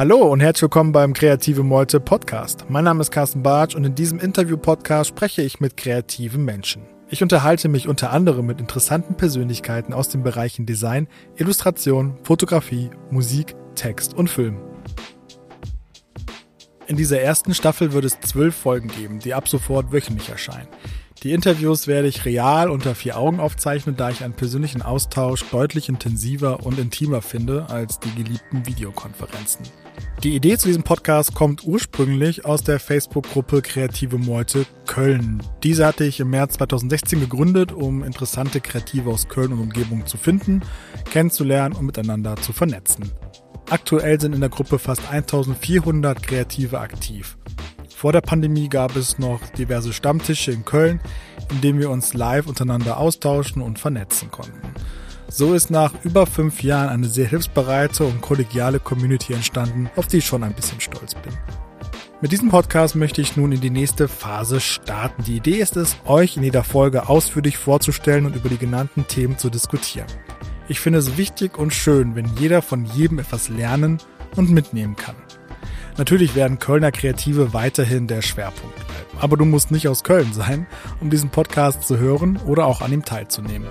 Hallo und herzlich willkommen beim Kreative Meute Podcast. Mein Name ist Carsten Bartsch und in diesem Interview-Podcast spreche ich mit kreativen Menschen. Ich unterhalte mich unter anderem mit interessanten Persönlichkeiten aus den Bereichen Design, Illustration, Fotografie, Musik, Text und Film. In dieser ersten Staffel wird es zwölf Folgen geben, die ab sofort wöchentlich erscheinen. Die Interviews werde ich real unter vier Augen aufzeichnen, da ich einen persönlichen Austausch deutlich intensiver und intimer finde als die geliebten Videokonferenzen. Die Idee zu diesem Podcast kommt ursprünglich aus der Facebook-Gruppe Kreative Meute Köln. Diese hatte ich im März 2016 gegründet, um interessante Kreative aus Köln und Umgebung zu finden, kennenzulernen und miteinander zu vernetzen. Aktuell sind in der Gruppe fast 1400 Kreative aktiv. Vor der Pandemie gab es noch diverse Stammtische in Köln, in denen wir uns live untereinander austauschen und vernetzen konnten. So ist nach über fünf Jahren eine sehr hilfsbereite und kollegiale Community entstanden, auf die ich schon ein bisschen stolz bin. Mit diesem Podcast möchte ich nun in die nächste Phase starten. Die Idee ist es, euch in jeder Folge ausführlich vorzustellen und über die genannten Themen zu diskutieren. Ich finde es wichtig und schön, wenn jeder von jedem etwas lernen und mitnehmen kann. Natürlich werden Kölner Kreative weiterhin der Schwerpunkt bleiben. Aber du musst nicht aus Köln sein, um diesen Podcast zu hören oder auch an ihm teilzunehmen.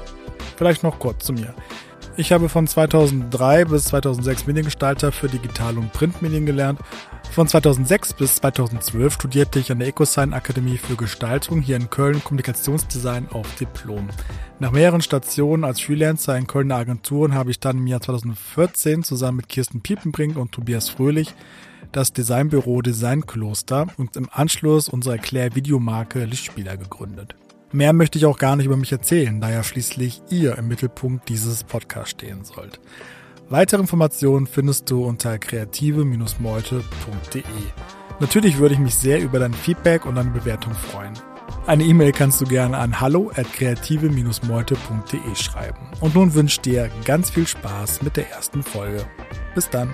Vielleicht noch kurz zu mir. Ich habe von 2003 bis 2006 Mediengestalter für Digital- und Printmedien gelernt. Von 2006 bis 2012 studierte ich an der EcoSign Akademie für Gestaltung hier in Köln Kommunikationsdesign auf Diplom. Nach mehreren Stationen als Freelancer in Kölner Agenturen habe ich dann im Jahr 2014 zusammen mit Kirsten Piepenbrink und Tobias Fröhlich das Designbüro Designkloster und im Anschluss unsere Erklär-Videomarke Lichtspieler gegründet. Mehr möchte ich auch gar nicht über mich erzählen, da ja schließlich ihr im Mittelpunkt dieses Podcasts stehen sollt. Weitere Informationen findest du unter kreative-meute.de. Natürlich würde ich mich sehr über dein Feedback und deine Bewertung freuen. Eine E-Mail kannst du gerne an hallo at kreative-meute.de schreiben. Und nun wünsche dir ganz viel Spaß mit der ersten Folge. Bis dann.